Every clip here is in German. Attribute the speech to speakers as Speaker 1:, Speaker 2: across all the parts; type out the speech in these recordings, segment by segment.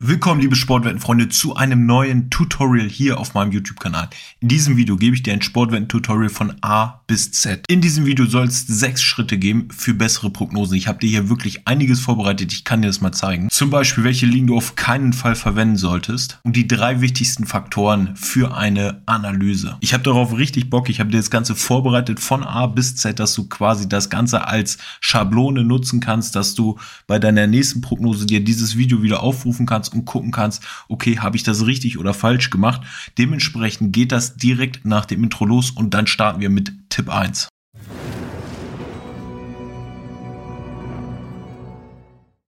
Speaker 1: Willkommen, liebe Sportwettenfreunde, zu einem neuen Tutorial hier auf meinem YouTube-Kanal. In diesem Video gebe ich dir ein Sportwetten-Tutorial von A bis Z. In diesem Video soll es sechs Schritte geben für bessere Prognosen. Ich habe dir hier wirklich einiges vorbereitet, ich kann dir das mal zeigen. Zum Beispiel, welche Ligen du auf keinen Fall verwenden solltest und die drei wichtigsten Faktoren für eine Analyse. Ich habe darauf richtig Bock, ich habe dir das Ganze vorbereitet von A bis Z, dass du quasi das Ganze als Schablone nutzen kannst, dass du bei deiner nächsten Prognose dir dieses Video wieder aufrufen kannst kannst und gucken kannst, okay, habe ich das richtig oder falsch gemacht. Dementsprechend geht das direkt nach dem Intro los und dann starten wir mit Tipp 1.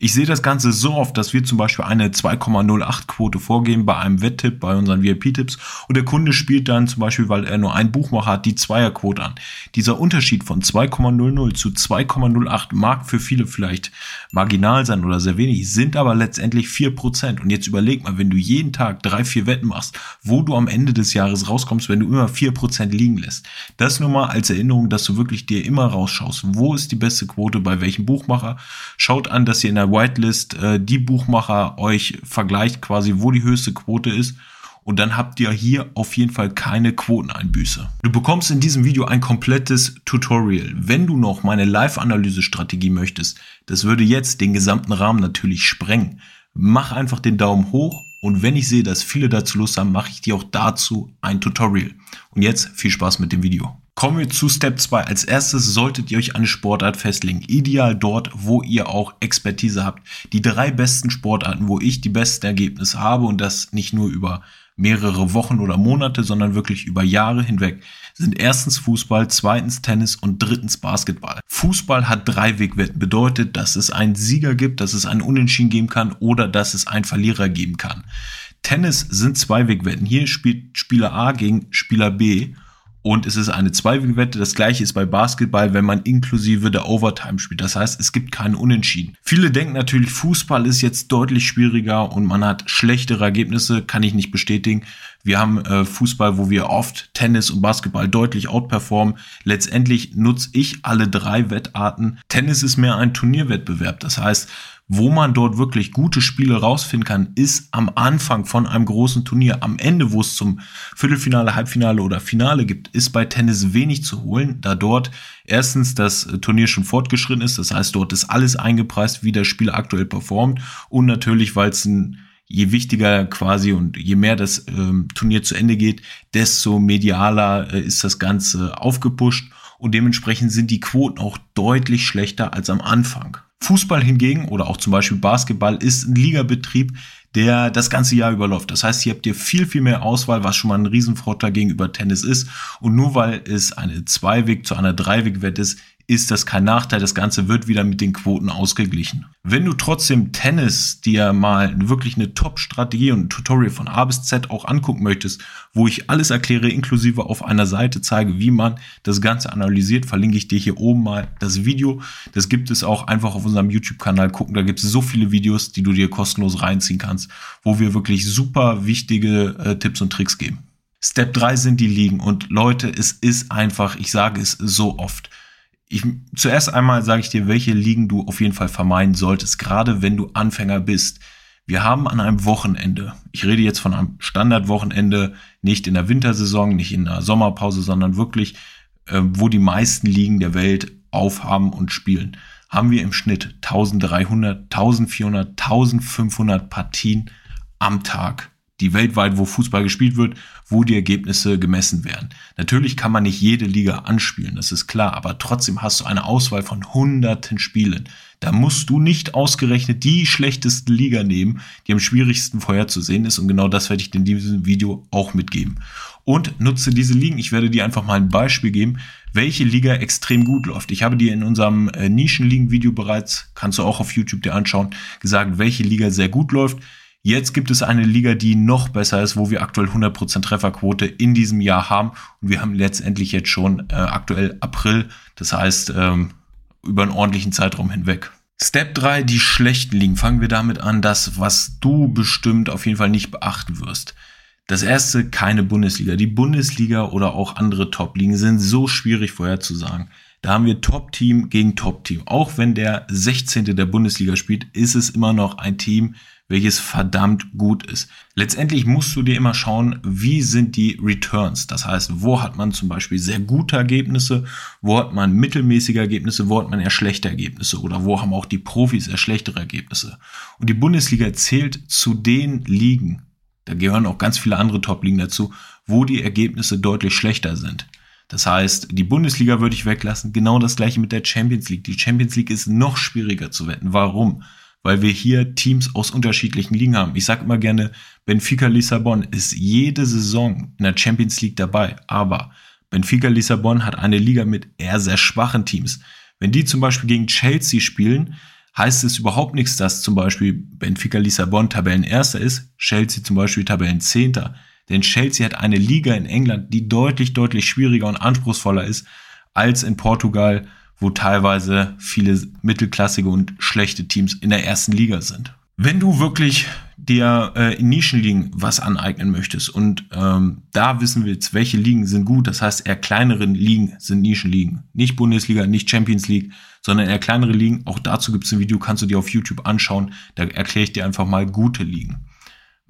Speaker 1: Ich sehe das Ganze so oft, dass wir zum Beispiel eine 2,08 Quote vorgeben bei einem Wetttipp, bei unseren VIP-Tipps und der Kunde spielt dann zum Beispiel, weil er nur ein Buchmacher hat, die Zweierquote an. Dieser Unterschied von 2,00 zu 2,08 mag für viele vielleicht marginal sein oder sehr wenig, sind aber letztendlich 4%. Und jetzt überleg mal, wenn du jeden Tag drei, vier Wetten machst, wo du am Ende des Jahres rauskommst, wenn du immer 4% liegen lässt. Das nur mal als Erinnerung, dass du wirklich dir immer rausschaust, wo ist die beste Quote, bei welchem Buchmacher. Schaut an, dass ihr in der Whitelist äh, die Buchmacher euch vergleicht, quasi wo die höchste Quote ist. Und dann habt ihr hier auf jeden Fall keine Quoteneinbüße. Du bekommst in diesem Video ein komplettes Tutorial. Wenn du noch meine Live-Analyse-Strategie möchtest, das würde jetzt den gesamten Rahmen natürlich sprengen. Mach einfach den Daumen hoch und wenn ich sehe, dass viele dazu Lust haben, mache ich dir auch dazu ein Tutorial. Und jetzt viel Spaß mit dem Video. Kommen wir zu Step 2. Als erstes solltet ihr euch eine Sportart festlegen. Ideal dort, wo ihr auch Expertise habt. Die drei besten Sportarten, wo ich die besten Ergebnisse habe und das nicht nur über mehrere Wochen oder Monate, sondern wirklich über Jahre hinweg, sind erstens Fußball, zweitens Tennis und drittens Basketball. Fußball hat drei Wegwetten, bedeutet, dass es einen Sieger gibt, dass es einen Unentschieden geben kann oder dass es einen Verlierer geben kann. Tennis sind zwei Wegwetten. Hier spielt Spieler A gegen Spieler B und es ist eine Zweiwegwette. Das gleiche ist bei Basketball, wenn man inklusive der Overtime spielt. Das heißt, es gibt keinen Unentschieden. Viele denken natürlich, Fußball ist jetzt deutlich schwieriger und man hat schlechtere Ergebnisse. Kann ich nicht bestätigen. Wir haben äh, Fußball, wo wir oft Tennis und Basketball deutlich outperformen. Letztendlich nutze ich alle drei Wettarten. Tennis ist mehr ein Turnierwettbewerb. Das heißt, wo man dort wirklich gute Spiele rausfinden kann, ist am Anfang von einem großen Turnier. Am Ende, wo es zum Viertelfinale, Halbfinale oder Finale gibt, ist bei Tennis wenig zu holen, da dort erstens das Turnier schon fortgeschritten ist. Das heißt, dort ist alles eingepreist, wie der Spieler aktuell performt. Und natürlich, weil es ein je wichtiger quasi und je mehr das ähm, Turnier zu Ende geht, desto medialer äh, ist das Ganze aufgepusht und dementsprechend sind die Quoten auch deutlich schlechter als am Anfang. Fußball hingegen oder auch zum Beispiel Basketball ist ein Ligabetrieb, der das ganze Jahr überläuft. Das heißt, hier habt ihr viel, viel mehr Auswahl, was schon mal ein Riesenvorteil gegenüber Tennis ist. Und nur weil es eine Zweiweg zu einer Dreiweg-Wette ist, ist das kein Nachteil. Das Ganze wird wieder mit den Quoten ausgeglichen. Wenn du trotzdem Tennis dir mal wirklich eine Top-Strategie und ein Tutorial von A bis Z auch angucken möchtest, wo ich alles erkläre, inklusive auf einer Seite zeige, wie man das Ganze analysiert, verlinke ich dir hier oben mal das Video. Das gibt es auch einfach auf unserem YouTube-Kanal gucken. Da gibt es so viele Videos, die du dir kostenlos reinziehen kannst, wo wir wirklich super wichtige äh, Tipps und Tricks geben. Step 3 sind die Ligen und Leute, es ist einfach, ich sage es so oft, ich, zuerst einmal sage ich dir, welche Ligen du auf jeden Fall vermeiden solltest, gerade wenn du Anfänger bist. Wir haben an einem Wochenende, ich rede jetzt von einem Standardwochenende, nicht in der Wintersaison, nicht in der Sommerpause, sondern wirklich, äh, wo die meisten Ligen der Welt aufhaben und spielen, haben wir im Schnitt 1300, 1400, 1500 Partien am Tag die weltweit, wo Fußball gespielt wird, wo die Ergebnisse gemessen werden. Natürlich kann man nicht jede Liga anspielen, das ist klar, aber trotzdem hast du eine Auswahl von hunderten Spielen. Da musst du nicht ausgerechnet die schlechteste Liga nehmen, die am schwierigsten vorherzusehen ist und genau das werde ich dir in diesem Video auch mitgeben. Und nutze diese Ligen, ich werde dir einfach mal ein Beispiel geben, welche Liga extrem gut läuft. Ich habe dir in unserem äh, Nischenligen-Video bereits, kannst du auch auf YouTube dir anschauen, gesagt, welche Liga sehr gut läuft. Jetzt gibt es eine Liga, die noch besser ist, wo wir aktuell 100% Trefferquote in diesem Jahr haben. Und wir haben letztendlich jetzt schon äh, aktuell April, das heißt ähm, über einen ordentlichen Zeitraum hinweg. Step 3, die schlechten Ligen. Fangen wir damit an, das, was du bestimmt auf jeden Fall nicht beachten wirst. Das erste, keine Bundesliga. Die Bundesliga oder auch andere Top-Ligen sind so schwierig vorherzusagen. Da haben wir Top-Team gegen Top-Team. Auch wenn der 16. der Bundesliga spielt, ist es immer noch ein Team, welches verdammt gut ist. Letztendlich musst du dir immer schauen, wie sind die Returns. Das heißt, wo hat man zum Beispiel sehr gute Ergebnisse, wo hat man mittelmäßige Ergebnisse, wo hat man eher schlechte Ergebnisse oder wo haben auch die Profis eher schlechtere Ergebnisse. Und die Bundesliga zählt zu den Ligen, da gehören auch ganz viele andere Top-Ligen dazu, wo die Ergebnisse deutlich schlechter sind. Das heißt, die Bundesliga würde ich weglassen. Genau das gleiche mit der Champions League. Die Champions League ist noch schwieriger zu wetten. Warum? Weil wir hier Teams aus unterschiedlichen Ligen haben. Ich sage immer gerne, Benfica Lissabon ist jede Saison in der Champions League dabei. Aber Benfica Lissabon hat eine Liga mit eher sehr schwachen Teams. Wenn die zum Beispiel gegen Chelsea spielen, heißt es überhaupt nichts, dass zum Beispiel Benfica Lissabon Tabellenerster ist, Chelsea zum Beispiel Tabellenzehnter. Denn Chelsea hat eine Liga in England, die deutlich, deutlich schwieriger und anspruchsvoller ist als in Portugal, wo teilweise viele mittelklassige und schlechte Teams in der ersten Liga sind. Wenn du wirklich dir äh, in Nischenligen was aneignen möchtest und ähm, da wissen willst, welche Ligen sind gut, das heißt eher kleineren Ligen sind Nischenligen, nicht Bundesliga, nicht Champions League, sondern eher kleinere Ligen. Auch dazu gibt es ein Video, kannst du dir auf YouTube anschauen. Da erkläre ich dir einfach mal gute Ligen.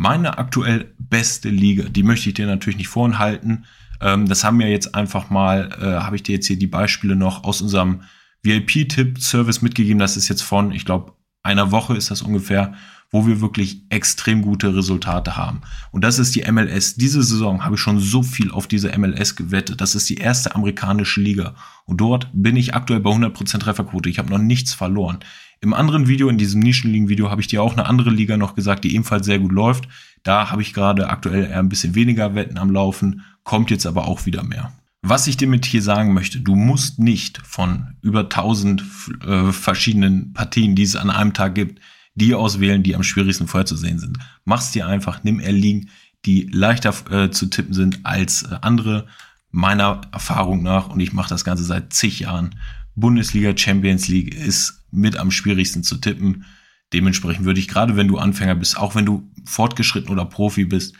Speaker 1: Meine aktuell beste Liga, die möchte ich dir natürlich nicht vorenthalten. Ähm, das haben wir jetzt einfach mal, äh, habe ich dir jetzt hier die Beispiele noch aus unserem VIP-Tipp-Service mitgegeben. Das ist jetzt von, ich glaube, einer Woche ist das ungefähr, wo wir wirklich extrem gute Resultate haben. Und das ist die MLS. Diese Saison habe ich schon so viel auf diese MLS gewettet. Das ist die erste amerikanische Liga. Und dort bin ich aktuell bei 100% Trefferquote. Ich habe noch nichts verloren. Im anderen Video, in diesem Nischenligen-Video, habe ich dir auch eine andere Liga noch gesagt, die ebenfalls sehr gut läuft. Da habe ich gerade aktuell eher ein bisschen weniger Wetten am Laufen, kommt jetzt aber auch wieder mehr. Was ich dir mit hier sagen möchte, du musst nicht von über 1000 äh, verschiedenen Partien, die es an einem Tag gibt, die auswählen, die am schwierigsten vorherzusehen sind. Mach's dir einfach, nimm eher Ligen, die leichter äh, zu tippen sind als äh, andere, meiner Erfahrung nach, und ich mache das Ganze seit zig Jahren, Bundesliga, Champions League ist mit am schwierigsten zu tippen. Dementsprechend würde ich gerade, wenn du Anfänger bist, auch wenn du fortgeschritten oder Profi bist,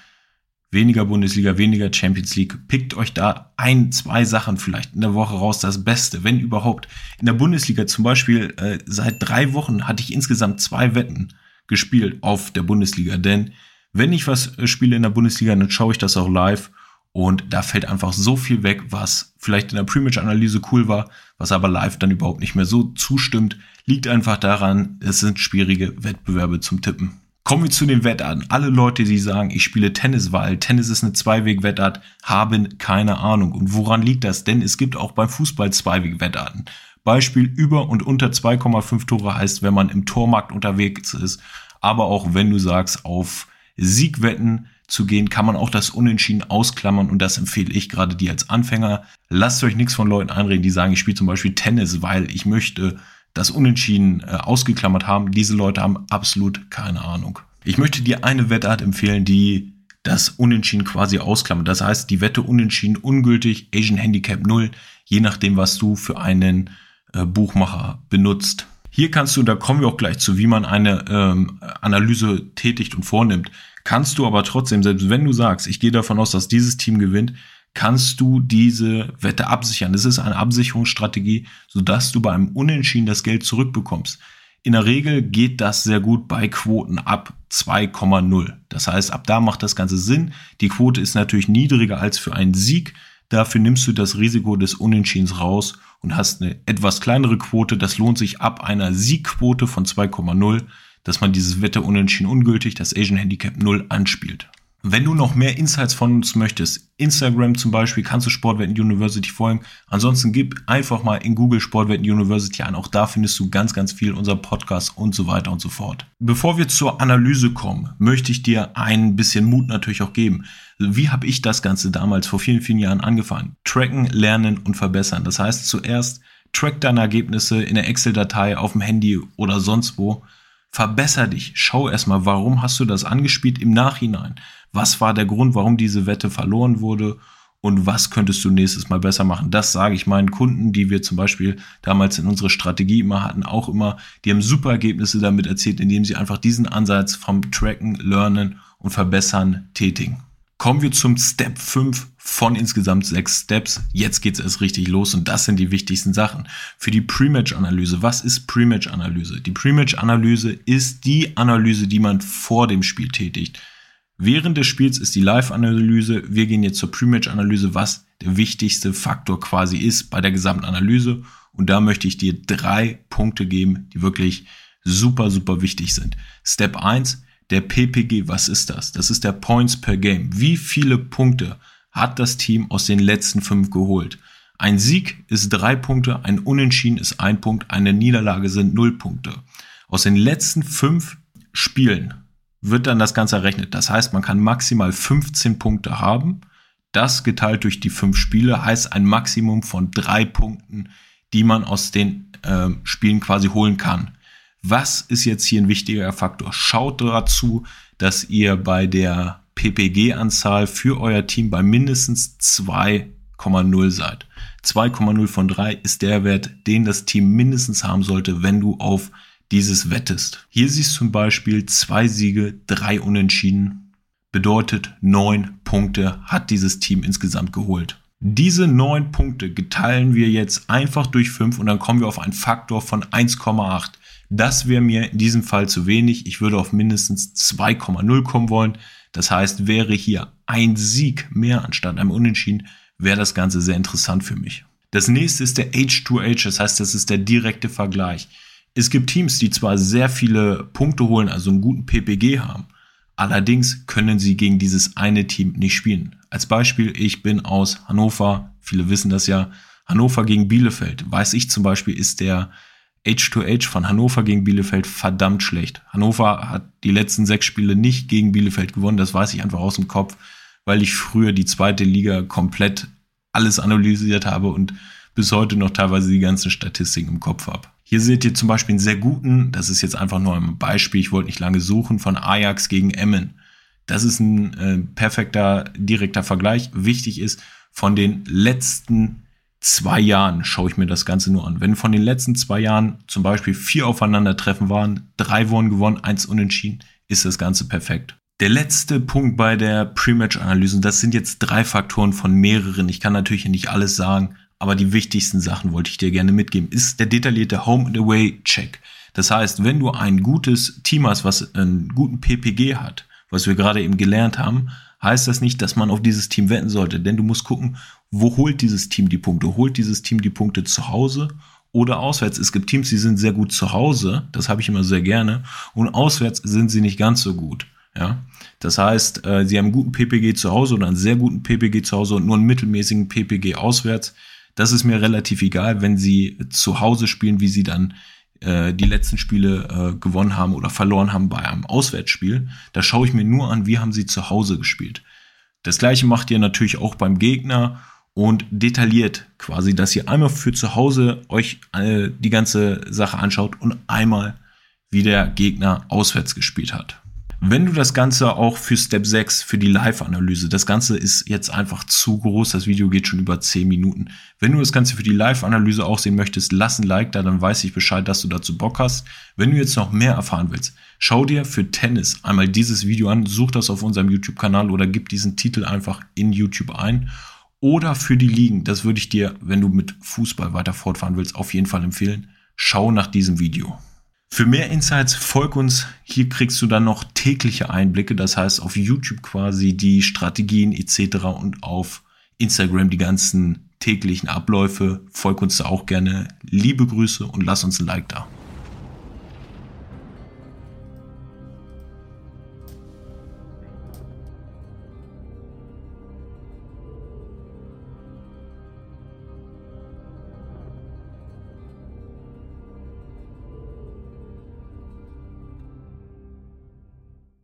Speaker 1: weniger Bundesliga, weniger Champions League, pickt euch da ein, zwei Sachen vielleicht in der Woche raus, das Beste, wenn überhaupt. In der Bundesliga zum Beispiel, äh, seit drei Wochen hatte ich insgesamt zwei Wetten gespielt auf der Bundesliga, denn wenn ich was äh, spiele in der Bundesliga, dann schaue ich das auch live und da fällt einfach so viel weg, was vielleicht in der Pre-Match-Analyse cool war, was aber live dann überhaupt nicht mehr so zustimmt, liegt einfach daran, es sind schwierige Wettbewerbe zum Tippen. Kommen wir zu den Wettarten. Alle Leute, die sagen, ich spiele Tennis, weil Tennis ist eine Zweiweg-Wettart, haben keine Ahnung. Und woran liegt das? Denn es gibt auch beim Fußball Zweiweg-Wettarten. Beispiel über und unter 2,5 Tore heißt, wenn man im Tormarkt unterwegs ist. Aber auch wenn du sagst, auf Siegwetten zu gehen, kann man auch das Unentschieden ausklammern und das empfehle ich gerade dir als Anfänger. Lasst euch nichts von Leuten einreden, die sagen, ich spiele zum Beispiel Tennis, weil ich möchte das Unentschieden äh, ausgeklammert haben. Diese Leute haben absolut keine Ahnung. Ich möchte dir eine Wettart empfehlen, die das Unentschieden quasi ausklammert. Das heißt, die Wette Unentschieden ungültig, Asian Handicap 0, je nachdem, was du für einen äh, Buchmacher benutzt. Hier kannst du, da kommen wir auch gleich zu, wie man eine ähm, Analyse tätigt und vornimmt kannst du aber trotzdem, selbst wenn du sagst, ich gehe davon aus, dass dieses Team gewinnt, kannst du diese Wette absichern. Das ist eine Absicherungsstrategie, sodass du beim Unentschieden das Geld zurückbekommst. In der Regel geht das sehr gut bei Quoten ab 2,0. Das heißt, ab da macht das Ganze Sinn. Die Quote ist natürlich niedriger als für einen Sieg. Dafür nimmst du das Risiko des Unentschiedens raus und hast eine etwas kleinere Quote. Das lohnt sich ab einer Siegquote von 2,0 dass man dieses Wette unentschieden ungültig, das Asian Handicap 0 anspielt. Wenn du noch mehr Insights von uns möchtest, Instagram zum Beispiel, kannst du Sportwetten University folgen. Ansonsten gib einfach mal in Google Sportwetten University ein. Auch da findest du ganz, ganz viel unser Podcast und so weiter und so fort. Bevor wir zur Analyse kommen, möchte ich dir ein bisschen Mut natürlich auch geben. Wie habe ich das Ganze damals vor vielen, vielen Jahren angefangen? Tracken, lernen und verbessern. Das heißt zuerst track deine Ergebnisse in der Excel-Datei auf dem Handy oder sonst wo verbesser dich. Schau erstmal, warum hast du das angespielt im Nachhinein? Was war der Grund, warum diese Wette verloren wurde? Und was könntest du nächstes Mal besser machen? Das sage ich meinen Kunden, die wir zum Beispiel damals in unserer Strategie immer hatten, auch immer. Die haben super Ergebnisse damit erzielt, indem sie einfach diesen Ansatz vom Tracken, Lernen und Verbessern tätigen. Kommen wir zum Step 5 von insgesamt sechs Steps. Jetzt geht's erst richtig los und das sind die wichtigsten Sachen. Für die Pre-Match-Analyse. Was ist Pre-Match-Analyse? Die Pre-Match-Analyse ist die Analyse, die man vor dem Spiel tätigt. Während des Spiels ist die Live-Analyse. Wir gehen jetzt zur Pre-Match-Analyse, was der wichtigste Faktor quasi ist bei der gesamten Analyse. Und da möchte ich dir drei Punkte geben, die wirklich super, super wichtig sind. Step 1, der PPG, was ist das? Das ist der Points per Game. Wie viele Punkte hat das Team aus den letzten fünf geholt? Ein Sieg ist drei Punkte, ein Unentschieden ist ein Punkt, eine Niederlage sind null Punkte. Aus den letzten fünf Spielen wird dann das Ganze errechnet. Das heißt, man kann maximal 15 Punkte haben. Das geteilt durch die fünf Spiele heißt ein Maximum von drei Punkten, die man aus den äh, Spielen quasi holen kann. Was ist jetzt hier ein wichtiger Faktor? Schaut dazu, dass ihr bei der PPG-Anzahl für euer Team bei mindestens 2,0 seid. 2,0 von 3 ist der Wert, den das Team mindestens haben sollte, wenn du auf dieses wettest. Hier siehst du zum Beispiel zwei Siege, drei Unentschieden. Bedeutet neun Punkte hat dieses Team insgesamt geholt. Diese neun Punkte geteilen wir jetzt einfach durch fünf und dann kommen wir auf einen Faktor von 1,8. Das wäre mir in diesem Fall zu wenig. Ich würde auf mindestens 2,0 kommen wollen. Das heißt, wäre hier ein Sieg mehr anstatt einem Unentschieden, wäre das Ganze sehr interessant für mich. Das nächste ist der H2H, das heißt, das ist der direkte Vergleich. Es gibt Teams, die zwar sehr viele Punkte holen, also einen guten PPG haben, allerdings können sie gegen dieses eine Team nicht spielen. Als Beispiel, ich bin aus Hannover, viele wissen das ja, Hannover gegen Bielefeld. Weiß ich zum Beispiel, ist der H2H von Hannover gegen Bielefeld verdammt schlecht. Hannover hat die letzten sechs Spiele nicht gegen Bielefeld gewonnen, das weiß ich einfach aus dem Kopf, weil ich früher die zweite Liga komplett alles analysiert habe und bis heute noch teilweise die ganzen Statistiken im Kopf habe. Hier seht ihr zum Beispiel einen sehr guten, das ist jetzt einfach nur ein Beispiel, ich wollte nicht lange suchen, von Ajax gegen Emmen. Das ist ein äh, perfekter, direkter Vergleich. Wichtig ist, von den letzten zwei Jahren schaue ich mir das Ganze nur an. Wenn von den letzten zwei Jahren zum Beispiel vier Aufeinandertreffen waren, drei wurden gewonnen, eins unentschieden, ist das Ganze perfekt. Der letzte Punkt bei der Pre-Match-Analyse, das sind jetzt drei Faktoren von mehreren. Ich kann natürlich nicht alles sagen, aber die wichtigsten Sachen wollte ich dir gerne mitgeben, ist der detaillierte Home and Away Check. Das heißt, wenn du ein gutes Team hast, was einen guten PPG hat, was wir gerade eben gelernt haben, heißt das nicht, dass man auf dieses Team wetten sollte, denn du musst gucken, wo holt dieses Team die Punkte? Holt dieses Team die Punkte zu Hause oder auswärts? Es gibt Teams, die sind sehr gut zu Hause, das habe ich immer sehr gerne, und auswärts sind sie nicht ganz so gut. Ja, das heißt, äh, sie haben einen guten PPG zu Hause oder einen sehr guten PPG zu Hause und nur einen mittelmäßigen PPG auswärts. Das ist mir relativ egal, wenn sie zu Hause spielen, wie sie dann äh, die letzten Spiele äh, gewonnen haben oder verloren haben bei einem Auswärtsspiel. Da schaue ich mir nur an, wie haben sie zu Hause gespielt. Das gleiche macht ihr natürlich auch beim Gegner und detailliert quasi, dass ihr einmal für zu Hause euch äh, die ganze Sache anschaut und einmal wie der Gegner auswärts gespielt hat. Wenn du das Ganze auch für Step 6, für die Live-Analyse, das Ganze ist jetzt einfach zu groß, das Video geht schon über 10 Minuten. Wenn du das Ganze für die Live-Analyse auch sehen möchtest, lass ein Like da, dann weiß ich Bescheid, dass du dazu Bock hast. Wenn du jetzt noch mehr erfahren willst, schau dir für Tennis einmal dieses Video an, such das auf unserem YouTube-Kanal oder gib diesen Titel einfach in YouTube ein. Oder für die Ligen, das würde ich dir, wenn du mit Fußball weiter fortfahren willst, auf jeden Fall empfehlen. Schau nach diesem Video. Für mehr Insights folg uns. Hier kriegst du dann noch tägliche Einblicke, das heißt auf YouTube quasi die Strategien etc. und auf Instagram die ganzen täglichen Abläufe. Folg uns da auch gerne. Liebe Grüße und lass uns ein Like da.